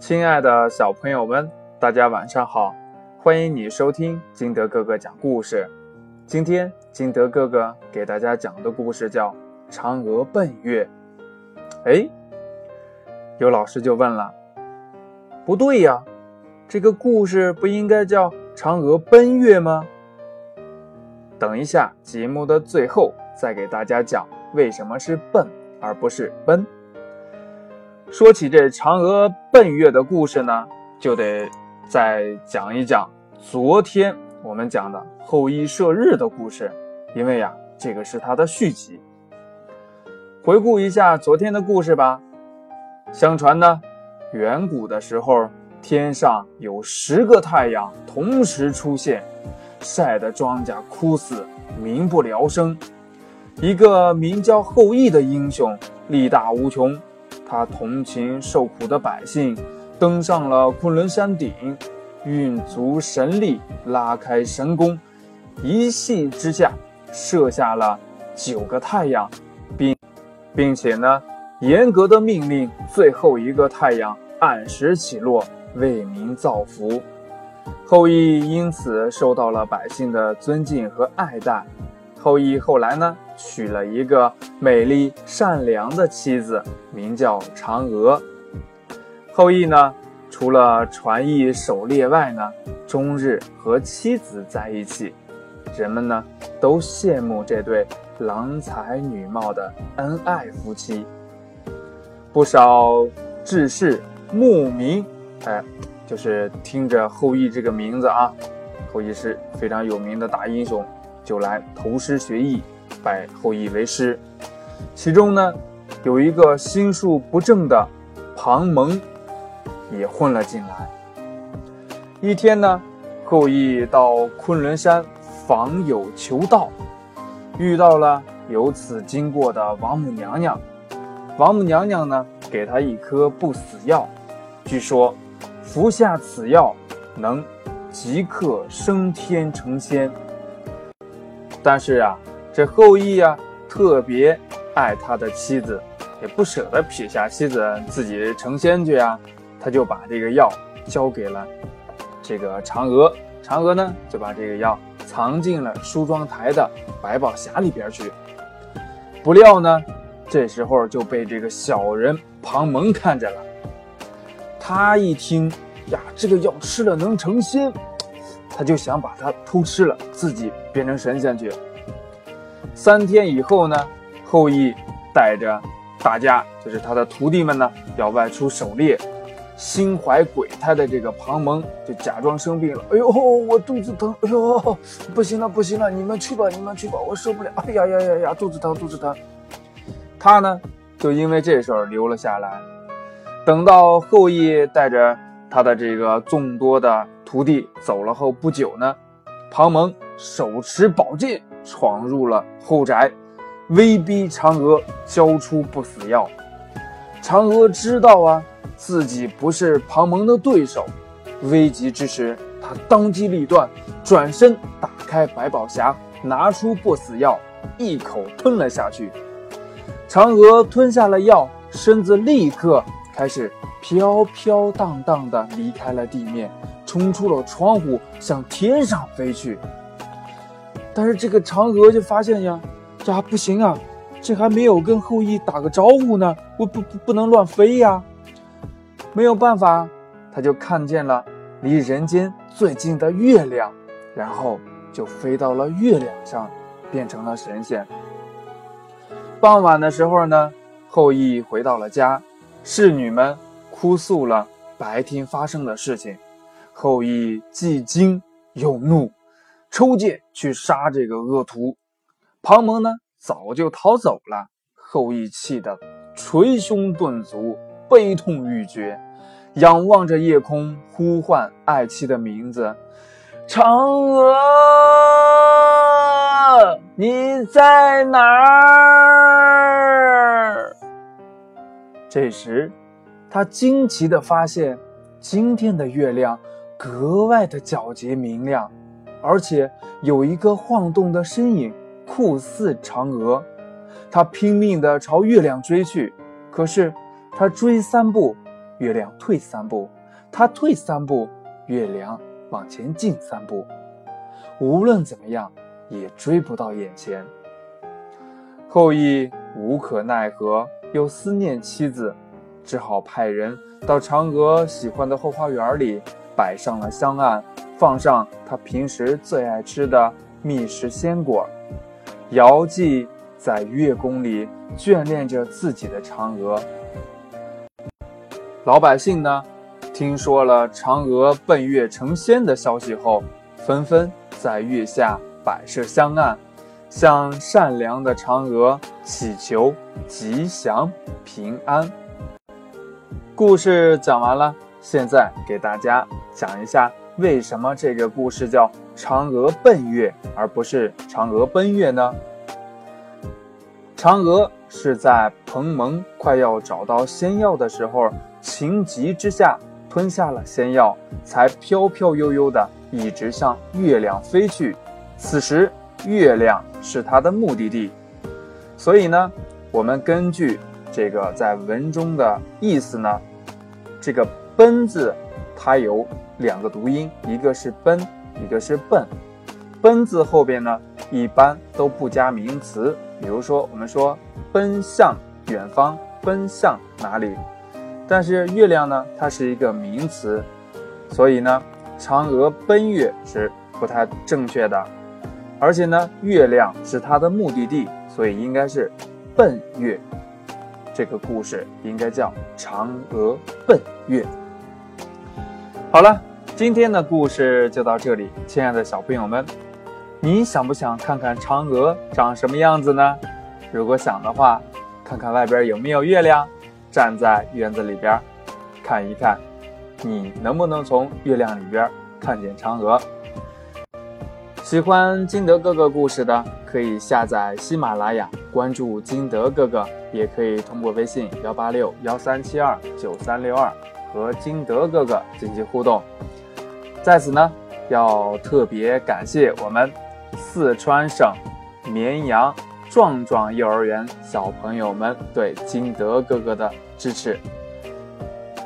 亲爱的小朋友们，大家晚上好！欢迎你收听金德哥哥讲故事。今天金德哥哥给大家讲的故事叫《嫦娥奔月》。哎，有老师就问了：“不对呀，这个故事不应该叫嫦娥奔月吗？”等一下，节目的最后再给大家讲为什么是奔而不是奔。说起这嫦娥奔月的故事呢，就得再讲一讲昨天我们讲的后羿射日的故事，因为呀，这个是它的续集。回顾一下昨天的故事吧。相传呢，远古的时候，天上有十个太阳同时出现，晒得庄稼枯死，民不聊生。一个名叫后羿的英雄，力大无穷。他同情受苦的百姓，登上了昆仑山顶，运足神力，拉开神弓，一气之下射下了九个太阳，并并且呢，严格的命令最后一个太阳按时起落，为民造福。后羿因此受到了百姓的尊敬和爱戴。后羿后来呢，娶了一个美丽善良的妻子，名叫嫦娥。后羿呢，除了传艺狩猎外呢，终日和妻子在一起，人们呢都羡慕这对郎才女貌的恩爱夫妻。不少志士慕名，哎，就是听着后羿这个名字啊，后羿是非常有名的大英雄。就来投师学艺，拜后羿为师。其中呢，有一个心术不正的庞蒙也混了进来。一天呢，后羿到昆仑山访友求道，遇到了由此经过的王母娘娘。王母娘娘呢，给他一颗不死药，据说服下此药能即刻升天成仙。但是啊，这后羿呀特别爱他的妻子，也不舍得撇下妻子自己成仙去啊，他就把这个药交给了这个嫦娥，嫦娥呢就把这个药藏进了梳妆台的百宝匣里边去。不料呢，这时候就被这个小人庞蒙看见了，他一听呀，这个药吃了能成仙。他就想把它偷吃了，自己变成神仙去。三天以后呢，后羿带着大家，就是他的徒弟们呢，要外出狩猎。心怀鬼胎的这个庞蒙就假装生病了。哎呦，我肚子疼！哎呦，不行了，不行了，你们去吧，你们去吧，我受不了！哎呀呀呀呀，肚子疼，肚子疼。他呢，就因为这事儿留了下来。等到后羿带着他的这个众多的。徒弟走了后不久呢，庞蒙手持宝剑闯入了后宅，威逼嫦娥交出不死药。嫦娥知道啊，自己不是庞蒙的对手，危急之时，她当机立断，转身打开百宝匣，拿出不死药，一口吞了下去。嫦娥吞下了药，身子立刻开始飘飘荡荡地离开了地面。冲出了窗户，向天上飞去。但是这个嫦娥就发现呀，呀不行啊，这还没有跟后羿打个招呼呢，我不不不能乱飞呀。没有办法，他就看见了离人间最近的月亮，然后就飞到了月亮上，变成了神仙。傍晚的时候呢，后羿回到了家，侍女们哭诉了白天发生的事情。后羿既惊又怒，抽剑去杀这个恶徒。庞蒙呢，早就逃走了。后羿气得捶胸顿足，悲痛欲绝，仰望着夜空，呼唤爱妻的名字：“嫦娥，你在哪儿？”这时，他惊奇地发现，今天的月亮。格外的皎洁明亮，而且有一个晃动的身影，酷似嫦娥。他拼命地朝月亮追去，可是他追三步，月亮退三步；他退三步，月亮往前进三步。无论怎么样，也追不到眼前。后羿无可奈何，又思念妻子，只好派人到嫦娥喜欢的后花园里，摆上了香案，放上他平时最爱吃的蜜食鲜果。遥祭在月宫里眷恋着自己的嫦娥。老百姓呢，听说了嫦娥奔月成仙的消息后，纷纷在月下摆设香案，向善良的嫦娥祈求吉祥平安。故事讲完了，现在给大家讲一下，为什么这个故事叫嫦娥奔月，而不是嫦娥奔月呢？嫦娥是在彭蒙快要找到仙药的时候。情急之下吞下了仙药，才飘飘悠悠的一直向月亮飞去。此时月亮是他的目的地，所以呢，我们根据这个在文中的意思呢，这个“奔”字它有两个读音，一个是“奔”，一个是“笨”。“奔”字后边呢，一般都不加名词，比如说我们说“奔向远方”，“奔向哪里”。但是月亮呢，它是一个名词，所以呢，嫦娥奔月是不太正确的。而且呢，月亮是它的目的地，所以应该是奔月。这个故事应该叫嫦娥奔月。好了，今天的故事就到这里，亲爱的小朋友们，你想不想看看嫦娥长什么样子呢？如果想的话，看看外边有没有月亮。站在院子里边看一看，你能不能从月亮里边看见嫦娥？喜欢金德哥哥故事的，可以下载喜马拉雅，关注金德哥哥，也可以通过微信幺八六幺三七二九三六二和金德哥哥进行互动。在此呢，要特别感谢我们四川省绵阳。壮壮幼儿园小朋友们对金德哥哥的支持，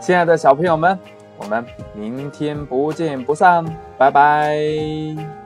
亲爱的小朋友们，我们明天不见不散，拜拜。